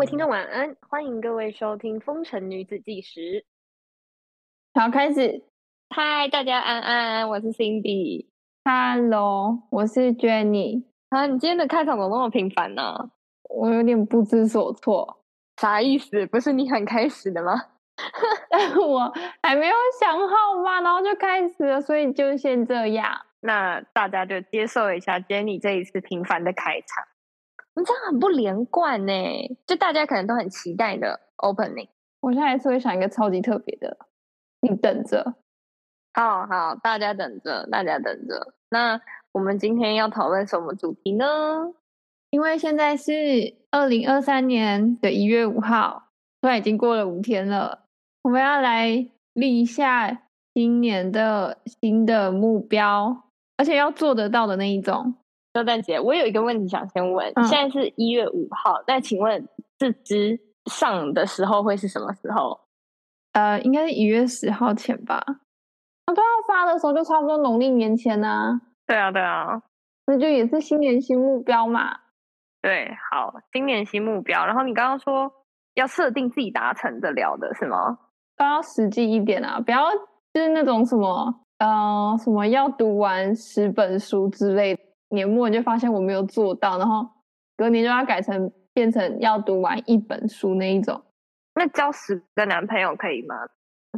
位听众晚安，欢迎各位收听《风尘女子纪实》。好，开始。嗨，大家安安，我是 Cindy。Hello，我是 Jenny。啊，你今天的开场怎么那么频繁呢？我有点不知所措，啥意思？不是你很开始的吗？但我还没有想好嘛，然后就开始了，所以就先这样。那大家就接受一下 Jenny 这一次频繁的开场。你这样很不连贯呢，就大家可能都很期待的 opening。我现在还是会想一个超级特别的，你等着。好好，大家等着，大家等着。那我们今天要讨论什么主题呢？因为现在是二零二三年的一月五号，虽然已经过了五天了，我们要来立一下今年的新的目标，而且要做得到的那一种。周蛋姐，我有一个问题想先问，嗯现在是一月五号，那请问这支上的时候会是什么时候？呃，应该是一月十号前吧。那都要发的时候，就差不多农历年前呢、对啊，对啊，那就也是新年新目标嘛。对，好，新年新目标。然后你刚刚说要设定自己达成的了的是吗？都要实际一点啊，不要就是那种什么呃什么要读完十本书之类的，年末你就发现我没有做到，然后隔年就要改成变成要读完一本书那一种，那交十个男朋友可以吗？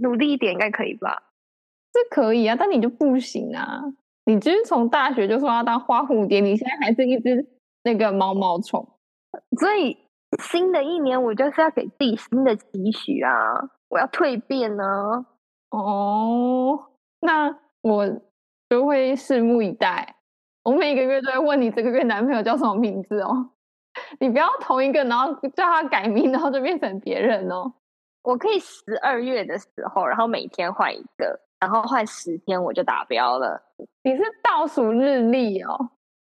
努力一点应该可以吧？这可以啊，但你就不行啊！你就是从大学就说要当花蝴蝶，你现在还是一只那个毛毛虫。所以新的一年我就是要给自己新的期许啊！我要蜕变呢、哦，那我就会拭目以待。我每个月都会问你这个月男朋友叫什么名字哦，你不要同一个，然后叫他改名，然后就变成别人哦。我可以十二月的时候，然后每天换一个，然后换十天我就达标了。你是倒数日历哦，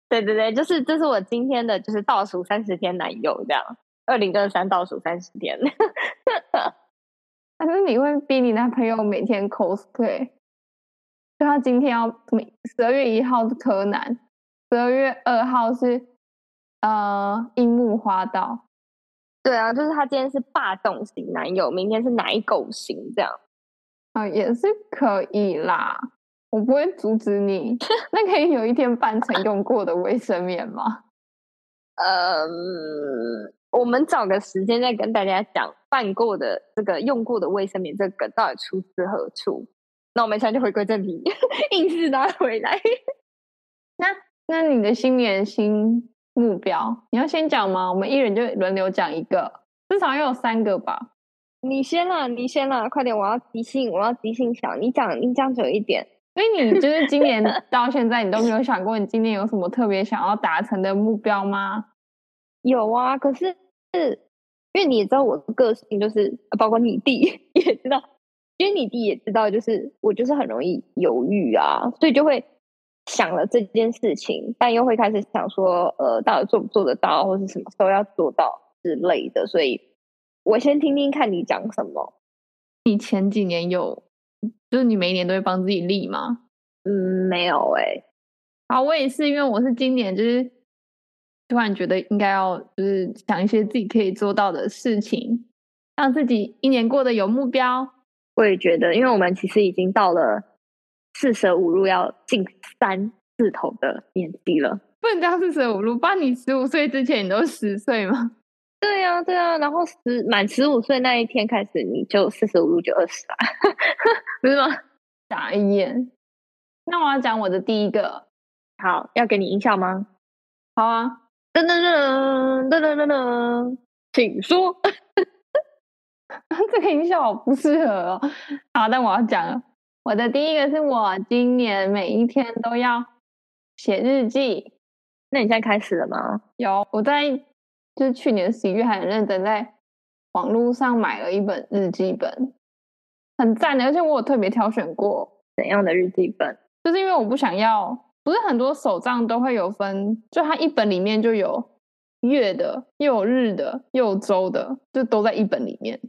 对对对，就是这是我今天的就是倒数三十天男友这样，二零二三倒数三十天。但是你会逼你男朋友每天 cosplay，就他今天要每十二月一号是柯南，十二月二号是呃樱木花道，对啊，就是他今天是霸总型男友，明天是奶狗型这样。啊、也是可以啦，我不会阻止你。那可以有一天扮成用过的卫生棉吗？呃，我们找个时间再跟大家讲办过的这个用过的卫生棉这个梗到底出自何处。那我们现在就回归正题，硬是拉回来。那那你的新年新目标，你要先讲吗？我们一人就轮流讲一个，至少要有三个吧。你先啦，你先啦，快点！我要即兴，我要即兴想。你讲，你讲久一点。所以你就 是今年到现在，你都没有想过你今年有什么特别想要达成的目标吗？有啊，可是因为你也知道我的个性，就是呃包括你弟也知道，因为你弟也知道，就是我就是很容易犹豫啊，所以就会想了这件事情，但又会开始想说，呃，到底做不做得到，或是什么时候要做到之类的。所以我先听听看你讲什么。你前几年有，就是你每一年都会帮自己立吗？嗯，没有哎、啊，我也是，因为我是今年就是突然觉得应该要就是想一些自己可以做到的事情，让自己一年过得有目标。我也觉得，因为我们其实已经到了四舍五入要进三字头的年纪了。不能这样四舍五入，不然你十五岁之前你都十岁吗？对啊，对啊，然后十满十五岁那一天开始，你就四舍五入就二十啦，不是吗？傻眼。那我要讲我的第一个，好，要给你音效吗？好啊，噔噔噔噔噔噔噔，请说。这个音效好不适合哦。好，但我要讲了，我的第一个是我今年每一天都要写日记。那你现在开始了吗？有，我在就是去年十一月还很认真在网络上买了一本日记本，很赞的，而且我有特别挑选过，怎样的日记本？就是因为我不想要，不是很多手账都会有分，就它一本里面就有月的，又有日的，又有周的，就都在一本里面。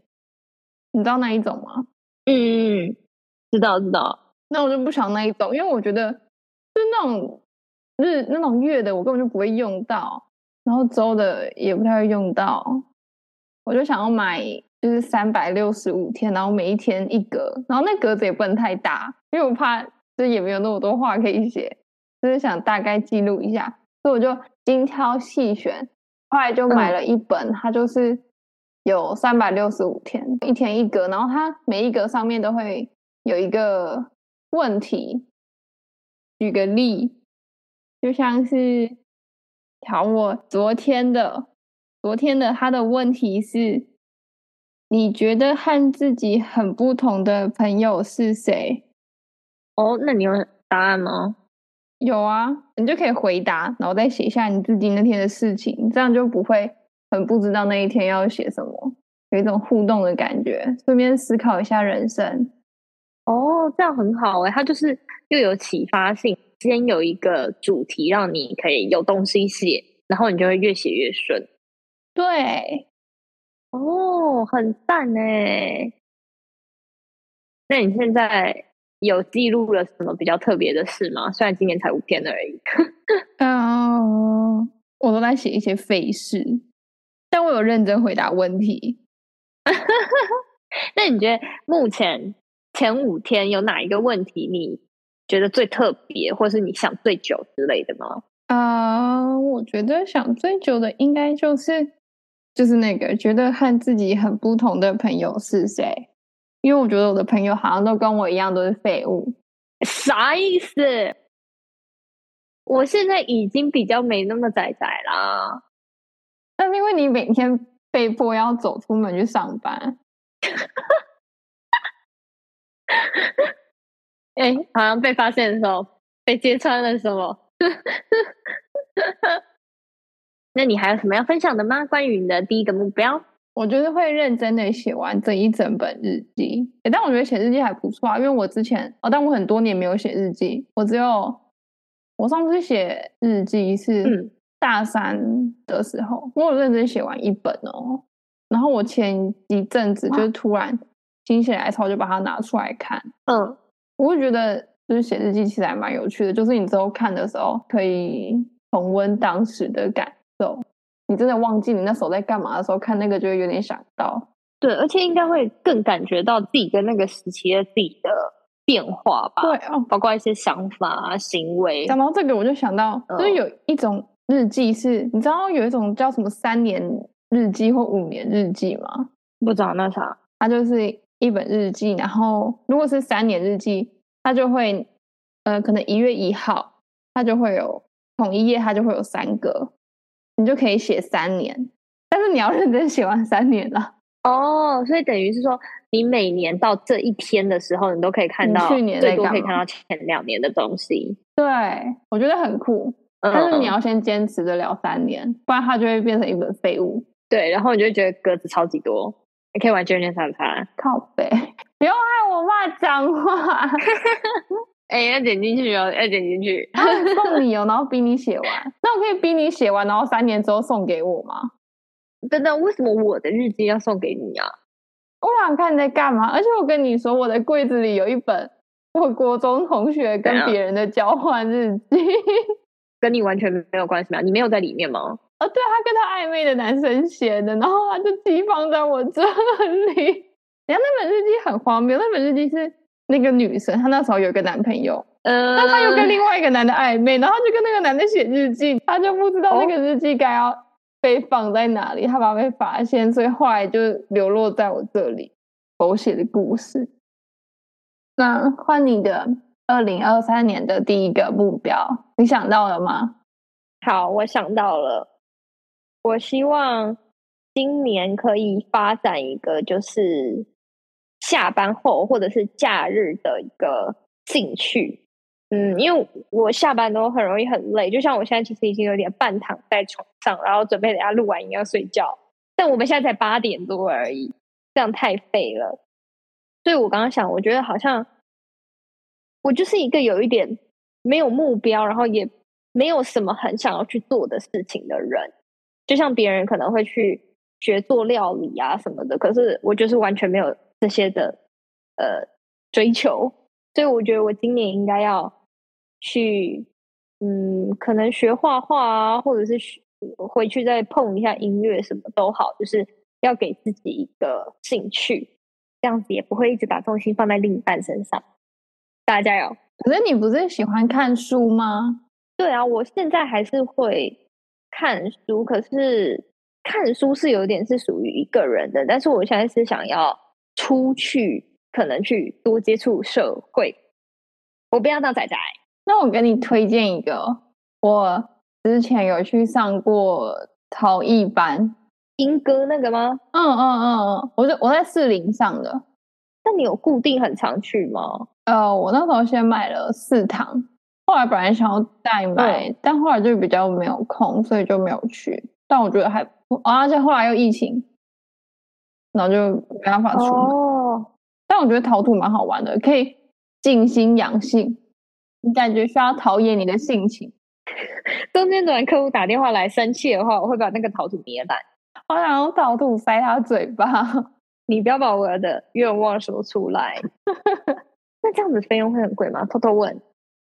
你知道那一种吗？嗯，知道知道。那我就不想那一种，因为我觉得就是那种日那种月的，我根本就不会用到，然后周的也不太会用到，我就想要买就是三百六十五天，然后每一天一格，然后那格子也不能太大，因为我怕就是也没有那么多话可以写，就是想大概记录一下，所以我就精挑细选，后来就买了一本，它就是有三百六十五天，一天一格，然后它每一格上面都会有一个问题。举个例，就像是，好，我昨天的，昨天的他的问题是，你觉得和自己很不同的朋友是谁？哦，那你有答案吗？有啊，你就可以回答，然后再写下你自己那天的事情，这样就不会很不知道那一天要写什么，有一种互动的感觉，顺便思考一下人生。哦，这样很好哎，它就是又有启发性，先有一个主题让你可以有东西写，然后你就会越写越顺。对，哦，很赞哎。那你现在有记录了什么比较特别的事吗？虽然今年才五天而已。嗯，我都在写一些废事，但我有认真回答问题。那你觉得目前？前五天有哪一个问题你觉得最特别，或是你想最久之类的吗？啊，我觉得想最久的应该就是就是那个觉得和自己很不同的朋友是谁，因为我觉得我的朋友好像都跟我一样都是废物。啥意思？我现在已经比较没那么仔仔啦。那是因为你每天被迫要走出门去上班。哎，好像被发现的时候被揭穿了什么？那你还有什么要分享的吗？关于你的第一个目标，我觉得会认真的写完这一整本日记。但我觉得写日记还不错啊，因为我之前哦，但我很多年没有写日记，我只有我上次写日记是大三的时候，我有认真写完一本哦。然后我前一阵子就是突然。心血来潮就把它拿出来看，嗯，我会觉得就是写日记其实还蛮有趣的，就是你之后看的时候可以重温当时的感受。你真的忘记你那时候在干嘛的时候，看那个就会有点想到。对，而且应该会更感觉到自己跟那个时期的自己的变化吧。对，哦，包括一些想法啊、行为。讲到这个，我就想到，就是有一种日记是，你知道有一种叫什么三年日记或五年日记吗？不知道那啥，它就是。一本日记，然后如果是三年日记，它就会，呃，可能一月一号，它就会有同一页，它就会有三个，你就可以写三年，但是你要认真写完三年了。哦，所以等于是说，你每年到这一天的时候，你都可以看到去年最多可以看到前两年的东西。对，我觉得很酷，但是你要先坚持得了三年，不然它就会变成一本废物。对，然后你就会觉得格子超级多。你可以玩卷卷沙发，靠背，不要害我骂脏话。哎，要点进去哦，要点进去。送你哦，然后逼你写完。那我可以逼你写完，然后三年之后送给我吗？等等，为什么我的日记要送给你啊？我想看你在干嘛。而且我跟你说，我的柜子里有一本我国中同学跟别人的交换日记，跟你完全没有关系嘛？你没有在里面吗？哦，对他跟他暧昧的男生写的，然后他就寄放在我这里。然后那本日记很荒谬，那本日记是那个女生，她那时候有个男朋友，嗯，那她又跟另外一个男的暧昧，然后就跟那个男的写日记，她就不知道那个日记该要被放在哪里，她怕被发现，所以后来就流落在我这里。狗血的故事。那换你的二零二三年的第一个目标，你想到了吗？好，我想到了。我希望今年可以发展一个，就是下班后或者是假日的一个兴趣。嗯，因为我下班都很容易很累，就像我现在其实已经有点半躺在床上，然后准备等下录完音要睡觉。但我们现在才八点多而已，这样太废了。所以我刚刚想，我觉得好像我就是一个有一点没有目标，然后也没有什么很想要去做的事情的人。就像别人可能会去学做料理啊什么的，可是我就是完全没有这些的呃追求，所以我觉得我今年应该要去嗯，可能学画画啊，或者是回去再碰一下音乐，什么都好，就是要给自己一个兴趣，这样子也不会一直把重心放在另一半身上。大家加油！可是你不是喜欢看书吗？对啊，我现在还是会看书，可是看书是有点是属于一个人的，但是我现在是想要出去，可能去多接触社会。我不要当仔仔。那我给你推荐一个，我之前有去上过陶艺班，英歌那个吗？嗯嗯嗯嗯，我在我在四零上的。那你有固定很常去吗？呃，我那时候先买了四堂，后来本来想要再买，但后来就比较没有空，所以就没有去。但我觉得还，而且后来又疫情，然后就没办法出门。哦，但我觉得陶土蛮好玩的，可以静心养性。你感觉需要陶冶你的性情。中间突然客户打电话来生气的话，我会把那个陶土捏烂。我想用陶土塞他嘴巴。你不要把我的愿望说出来。那这样子费用会很贵吗？偷偷问。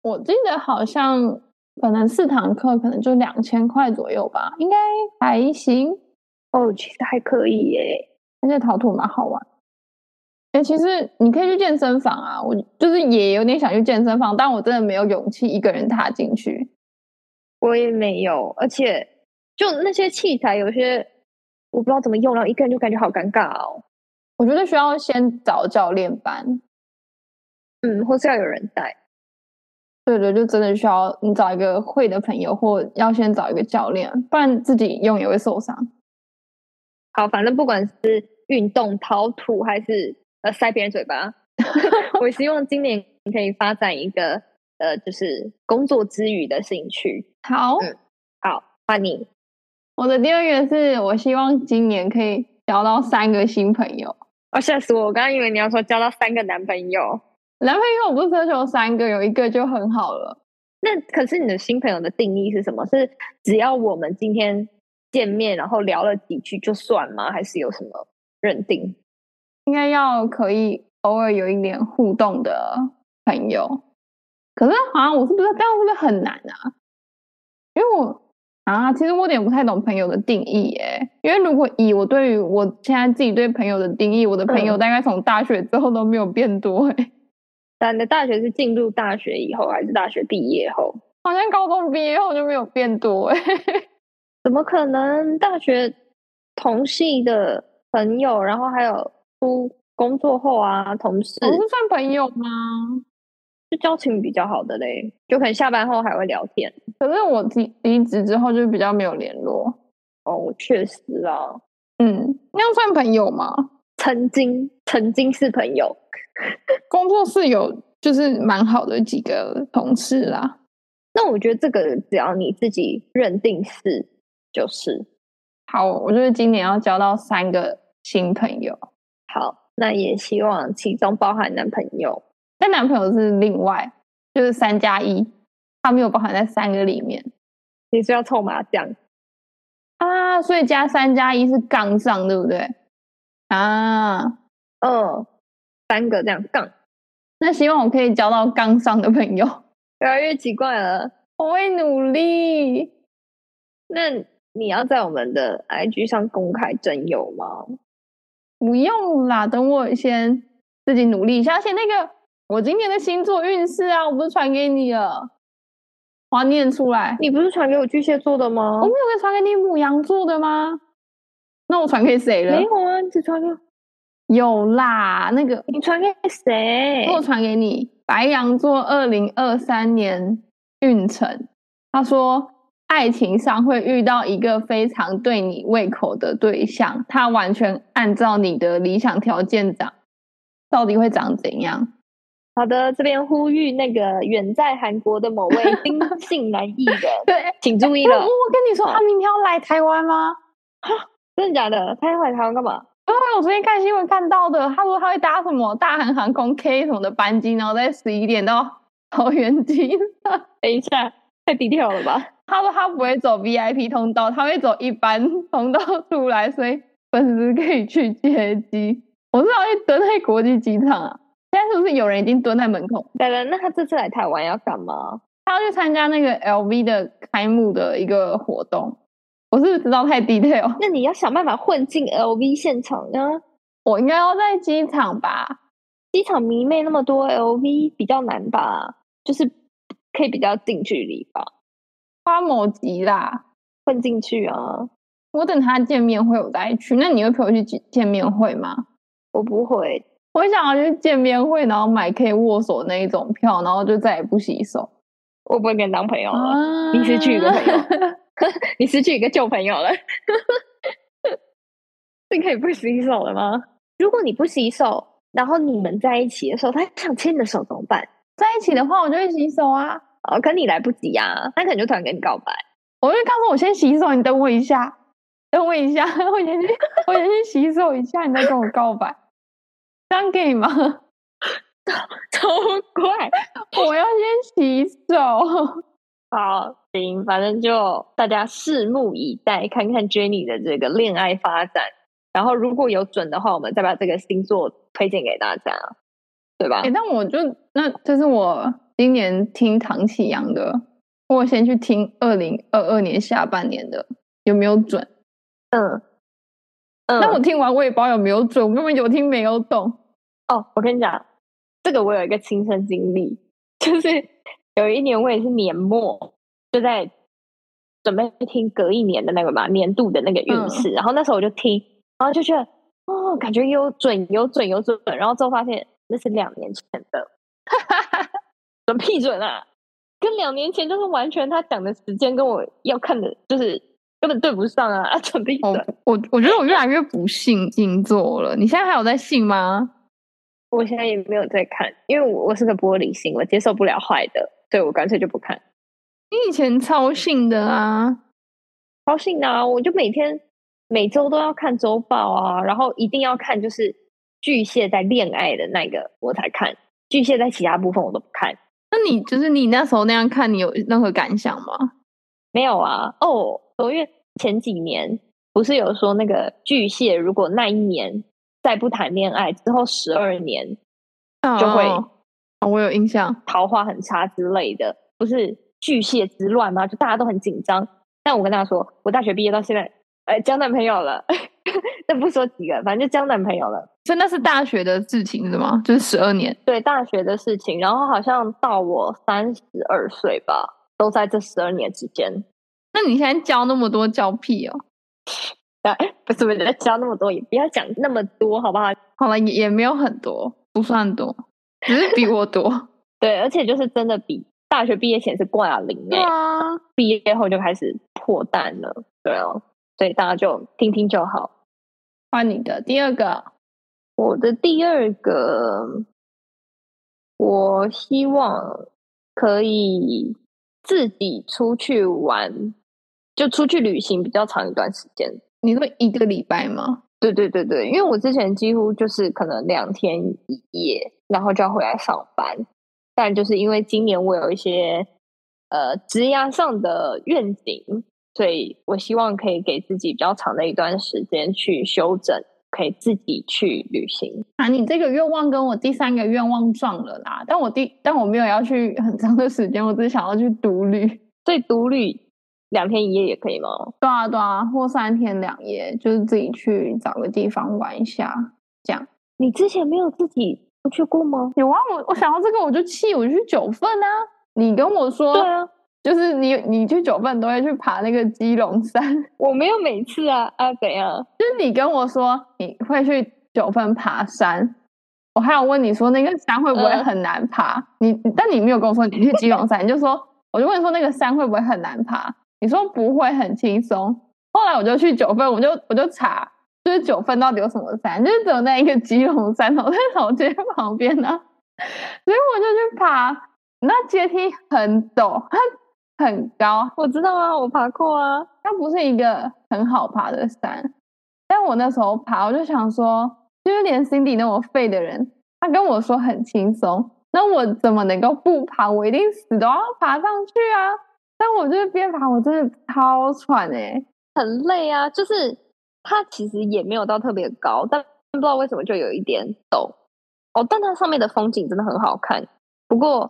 我记得好像可能四堂课可能就两千块左右吧，应该还行。哦，其实还可以耶，而且陶土蛮好玩。哎，其实你可以去健身房啊，我就是也有点想去健身房，但我真的没有勇气一个人踏进去。我也没有，而且就那些器材，有些我不知道怎么用，然后一个人就感觉好尴尬哦。我觉得需要先找教练班，嗯，或是要有人带。对对，就真的需要你找一个会的朋友，或要先找一个教练，不然自己用也会受伤。好，反正不管是运动、陶土还是。呃，塞别人嘴巴。我希望今年可以发展一个呃，就是工作之余的兴趣。好，好，换你。我的第二个是我希望今年可以交到三个新朋友。哦，吓死我！我刚刚以为你要说交到三个男朋友。男朋友我不是奢求三个，有一个就很好了。那可是你的新朋友的定义是什么？是只要我们今天见面，然后聊了几句就算吗？还是有什么认定？应该要可以偶尔有一点互动的朋友，可是好像我是不是这样，是不是很难啊？因为我啊，其实我有点不太懂朋友的定义耶。因为如果以我对于我现在自己对朋友的定义，我的朋友大概从大学之后都没有变多哎。但你的大学是进入大学以后，还是大学毕业后？好像高中毕业后就没有变多哎。怎么可能？大学同系的朋友，然后还有。出工作后啊，同事不是算朋友吗？就交情比较好的嘞，就可能下班后还会聊天。可是我离离职之后就比较没有联络。哦，确实啊，嗯，那样算朋友吗？曾经，曾经是朋友。工作室有就是蛮好的几个同事啦。那我觉得这个只要你自己认定是，就是好。我就是今年要交到三个新朋友。好，那也希望其中包含男朋友，但男朋友是另外，就是三加一，他没有包含在三个里面。你是要凑麻将啊？所以加三加一是杠上，对不对？啊，嗯，三个这样杠。那希望我可以交到杠上的朋友。越来越奇怪了，我会努力。那你要在我们的 IG 上公开征友吗？不用啦，等我先自己努力一下。而且那个我今天的星座运势啊，我不是传给你了，我要念出来。你不是传给我巨蟹座的吗？我没有给传给你母羊座的吗？那我传给谁了？没有啊，你只传给有啦。那个你传给谁？我传给你白羊座二零二三年运程。他说。爱情上会遇到一个非常对你胃口的对象，他完全按照你的理想条件长，到底会长怎样？好的，这边呼吁那个远在韩国的某位丁姓男艺人，对，请注意了。我跟你说，他明天要来台湾吗？哈，真的假的？他要来台湾干嘛？因为我昨天看新闻看到的，他说他会搭什么大韩航空 K 什么的班机，然后在十一点到桃园机。等一下，太低调了吧？他说他不会走 VIP 通道，他会走一般通道出来，所以粉丝可以去接机。我是要去蹲在国际机场啊！现在是不是有人已经蹲在门口？对了，那他这次来台湾要干嘛？他要去参加那个 LV 的开幕的一个活动。我是不是知道太 detail？那你要想办法混进 LV 现场啊！我应该要在机场吧？机场迷妹那么多，LV 比较难吧？就是可以比较近距离吧？花某吉啦，混进去啊！我等他见面会我再去。那你会陪我去见见面会吗？我不会，我想要去见面会，然后买可以握手那一种票，然后就再也不洗手。我不会跟你当朋友了，你是去一个朋友，你失去一个旧朋友了。你可以不洗手了吗？如果你不洗手，然后你们在一起的时候，他想牵你的手怎么办？在一起的话，我就会洗手啊。哦，可你来不及啊，他可能就突然跟你告白。我就告诉我先洗手，你等我一下，等我一下，我先去，我先去洗手一下，你再跟我告白，这样可以吗？超怪！我要先洗手。好，行，反正就大家拭目以待，看看 Jenny 的这个恋爱发展。然后如果有准的话，我们再把这个星座推荐给大家，对吧？哎，那我就那这是我今年听唐启阳的，我先去听二零二二年下半年的，有没有准？嗯嗯。那我听完我也不知道有没有准，我根本有听没有懂。哦，我跟你讲。这个我有一个亲身经历，就是有一年我也是年末就在准备听隔一年的那个嘛年度的那个运势，然后那时候我就听，然后就觉得哦，感觉有准有准有准，然后之后发现那是两年前的，准屁准啊，跟两年前就是完全他讲的时间跟我要看的，就是根本对不上啊，准屁准。我我觉得我越来越不信星座了，你现在还有在信吗？我现在也没有在看，因为我我是个玻璃心，我接受不了坏的，所以我干脆就不看。你以前超信的啊，超信啊！我就每天每周都要看周报啊，然后一定要看就是巨蟹在恋爱的那个我才看，巨蟹在其他部分我都不看。那你就是你那时候那样看，你有任何感想吗？没有啊。哦，因为前几年不是有说那个巨蟹，如果那一年。再不谈恋爱之后，十二年就会，我有印象，桃花很差之类的，不是巨蟹之乱吗？就大家都很紧张。但我跟大家说，我大学毕业到现在，哎，交男朋友了，但不说几个，反正就交男朋友了。真的是大学的事情是吗？就是十二年，对，大学的事情。然后好像到我三十二岁吧，都在这十二年之间。那你现在交那么多，交屁哦？不是不是，交那么多也不要讲那么多，好不好？好了，也也没有很多，不算多，只是比我多。对，而且就是真的比大学毕业前是挂零诶，毕业后就开始破蛋了。对哦，所以大家就听听就好。换你的第二个，我的第二个，我希望可以自己出去玩，就出去旅行比较长一段时间。你说一个礼拜吗？对对对对，因为我之前几乎就是可能两天一夜，然后就要回来上班。但就是因为今年我有一些呃职业上的愿景，所以我希望可以给自己比较长的一段时间去休整，可以自己去旅行。啊，你这个愿望跟我第三个愿望撞了啦！但我第但我没有要去很长的时间，我只是想要去独旅。所以独旅。两天一夜也可以吗？对啊，对啊，或三天两夜，就是自己去找个地方玩一下，这样。你之前没有自己出去过吗？有啊，我我想到这个我就气，我就去九份啊。你跟我说，对啊，就是你你去九份都会去爬那个基隆山，我没有每次啊啊怎样？就是你跟我说你会去九份爬山，我还有问你说那个山会不会很难爬？你但你没有跟我说你去基隆山，你就说我就问你说那个山会不会很难爬？你说不会很轻松，后来我就去九份，我就我就查，就是九份到底有什么山，就是只有那一个基隆山头在老街旁边呢，所以我就去爬，那阶梯很陡，很很高，我知道啊，我爬过啊，它不是一个很好爬的山，但我那时候爬，我就想说，就是连 Cindy 那么废的人，他跟我说很轻松，那我怎么能够不爬？我一定死都要爬上去啊！但我就是边爬，我真的超喘哎，很累啊。就是它其实也没有到特别高，但不知道为什么就有一点陡哦。但它上面的风景真的很好看。不过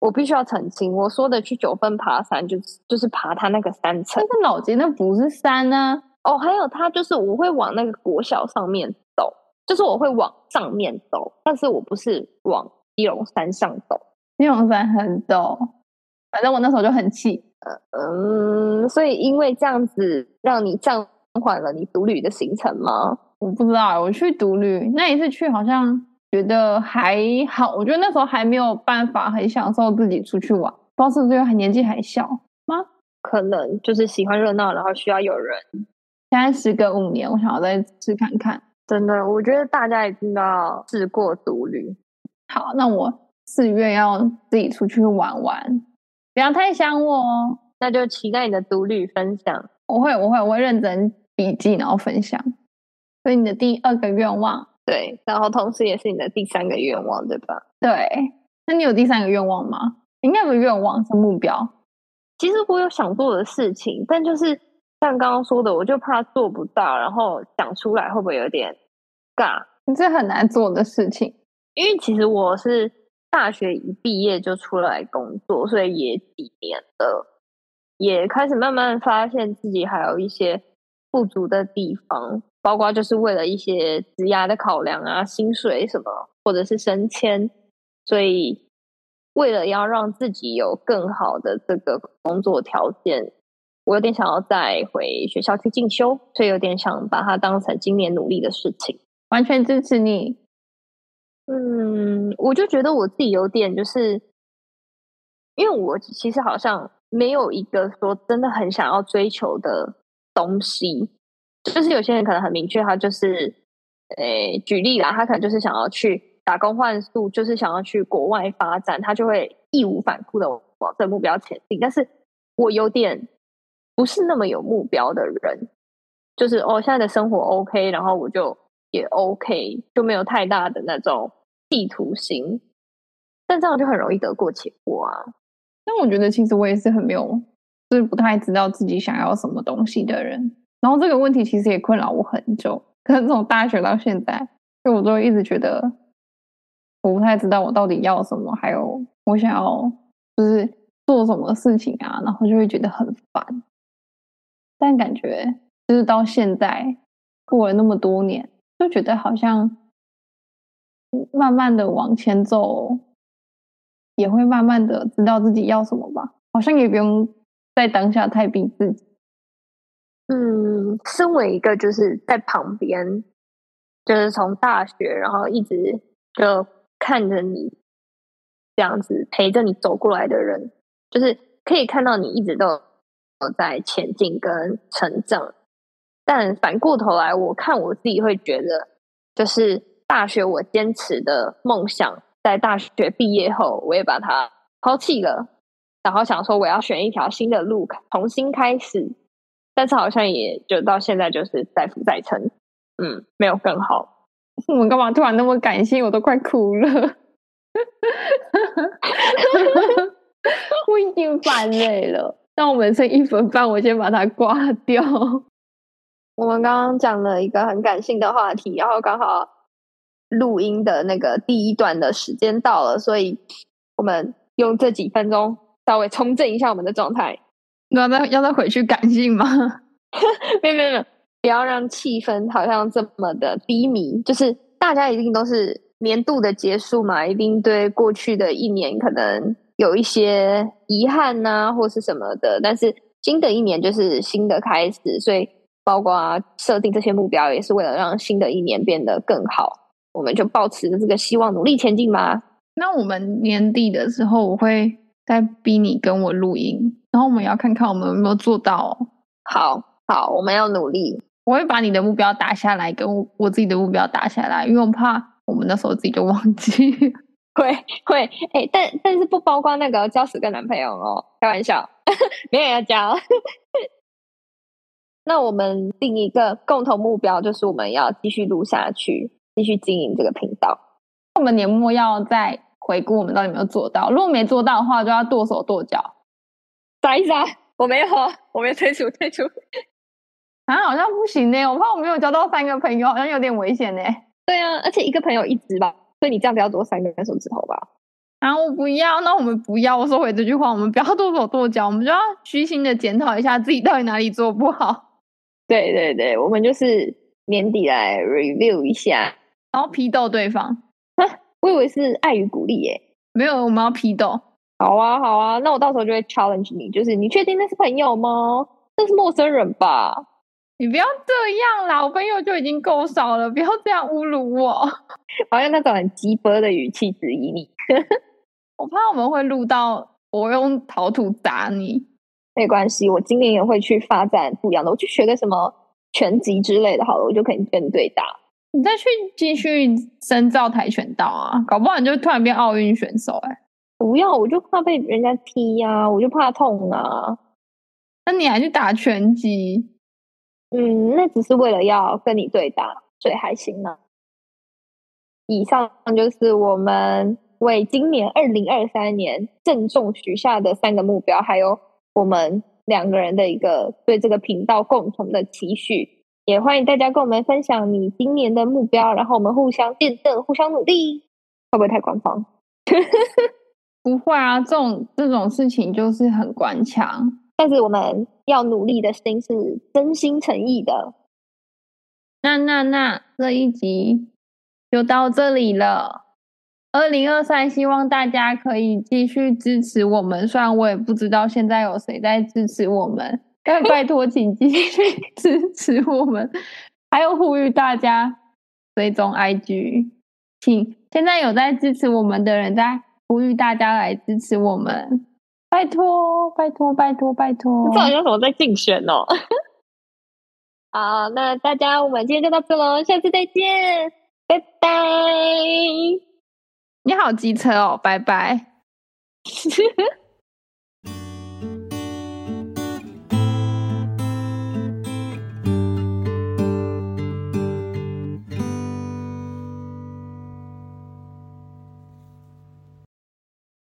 我必须要澄清，我说的去九份爬山，就是就是爬它那个山层那。个老街那不是山啊，哦，还有它就是我会往那个国小上面走，就是我会往上面走，但是我不是往基隆山上走。基隆山很陡，反正我那时候就很气。嗯，所以因为这样子让你暂缓了你独旅的行程吗？我不知道欸，我去独旅那一次去，好像觉得还好。我觉得那时候还没有办法很享受自己出去玩，不知道是不是因为还年纪还小吗？可能就是喜欢热闹，然后需要有人。现在时隔五年，我想要再试看看。真的，我觉得大家一定都要试过独旅。好，那我四月要自己出去玩玩，不要太想我哦。那就期待你的独旅分享。我会，我会，我会认真笔记，然后分享。所以你的第二个愿望，对，然后同时也是你的第三个愿望，对吧？对，那你有第三个愿望吗？应该有个愿望，是目标。其实我有想做的事情，但就是像刚刚说的，我就怕做不到，然后讲出来会不会有点尬？这很难做的事情。因为其实我是大学一毕业就出来工作，所以也几年了，也开始慢慢发现自己还有一些不足的地方，包括就是为了一些职涯的考量啊、薪水什么，或者是升迁，所以为了要让自己有更好的这个工作条件，我有点想要再回学校去进修，所以有点想把它当成今年努力的事情。完全支持你。嗯，我就觉得我自己有点就是，因为我其实好像没有一个说真的很想要追求的东西，就是有些人可能很明确，他就是，诶，举例啦，他可能就是想要去打工换宿，就是想要去国外发展，他就会义无反顾的往这目标前进。但是我有点不是那么有目标的人，就是哦，现在的生活 OK，然后我就也 OK，就没有太大的那种企图心，但这样就很容易得过且过啊。但我觉得其实我也是很没有，是不太知道自己想要什么东西的人。然后这个问题其实也困扰我很久，可能从大学到现在，就我都一直觉得我不太知道我到底要什么，还有我想要就是做什么事情啊，然后就会觉得很烦。但感觉就是到现在过了那么多年，就觉得好像慢慢的往前走，也会慢慢的知道自己要什么吧。好像也不用在当下太逼自己。嗯，身为一个就是在旁边，就是从大学然后一直就看着你这样子陪着你走过来的人，就是可以看到你一直都有在前进跟成长。但反过头来，我看我自己会觉得，就是大学我坚持的梦想，在大学毕业后，我也把它抛弃了，然后想说我要选一条新的路，重新开始。但是好像也就到现在就是再浮再沉，嗯，没有更好。我们干嘛突然那么感性？我都快哭了。我已经烦累了，但我们剩一分半，我先把它挂掉。我们刚刚讲了一个很感性的话题，然后刚好录音的那个第一段的时间到了，所以我们用这几分钟稍微重振一下我们的状态。要再要再回去感性吗？没有没有没有，不要让气氛好像这么的低迷。就是大家一定都是年度的结束嘛，一定对过去的一年可能有一些遗憾呐、或是什么的。但是新的一年就是新的开始，所以包括设定这些目标，也是为了让新的一年变得更好。我们就抱持着这个希望，努力前进吧。那我们年底的时候，我会再逼你跟我录音，然后我们也要看看我们有没有做到哦。好好，我们要努力。我会把你的目标打下来，跟我我自己的目标打下来，因为我怕我们那时候自己就忘记。会 会，哎、但但是不包括那个交十个男朋友哦，开玩笑，没有要交。那我们定一个共同目标，就是我们要继续录下去，继续经营这个频道。我们年末要再回顾我们到底有没有做到，如果没做到的话，就要剁手剁脚。啥意思啊？我没有，我没有退出，退出。啊，好像不行呢，我怕我没有交到三个朋友，好像有点危险呢。对啊，而且一个朋友一只吧，所以你这样不要多三根手指头吧？啊，我不要，那我们不要。我收回这句话，我们不要剁手剁脚，我们就要虚心的检讨一下自己到底哪里做不好。对对对，我们就是年底来 review 一下，然后批斗对方。我以为是爱与鼓励耶，没有，我们要批斗。好啊，好啊，那我到时候就会 challenge 你，就是你确定那是朋友吗？那是陌生人吧？你不要这样啦，我朋友就已经够少了，不要这样侮辱我，好像那种很鸡巴的语气质疑你。我怕我们会录到我用陶土砸你，没关系，我今年也会去发展不一样的，我去学个什么拳击之类的，好了，我就可以跟你对打。你再去继续深造跆拳道啊，搞不好你就突然变奥运选手哎！不要，我就怕被人家踢呀，我就怕痛啊。那你还去打拳击？嗯，那只是为了要跟你对打，所以还行呢。以上就是我们。为今年二零二三年郑重许下的三个目标，还有我们两个人的一个对这个频道共同的期许，也欢迎大家跟我们分享你今年的目标，然后我们互相见证，互相努力，会不会太官方？不会啊，这种这种事情就是很官腔，但是我们要努力的心是真心诚意的。那那那这一集就到这里了。二零二三，希望大家可以继续支持我们。虽然我也不知道现在有谁在支持我们，但拜托，请继续 支持我们。还有呼吁大家追踪 IG，请现在有在支持我们的人，在呼吁大家来支持我们。拜托，拜托，拜托，拜托！这好像什么在竞选哦。好，那大家，我们今天就到这喽，下次再见，拜拜。你好机车哦，拜拜。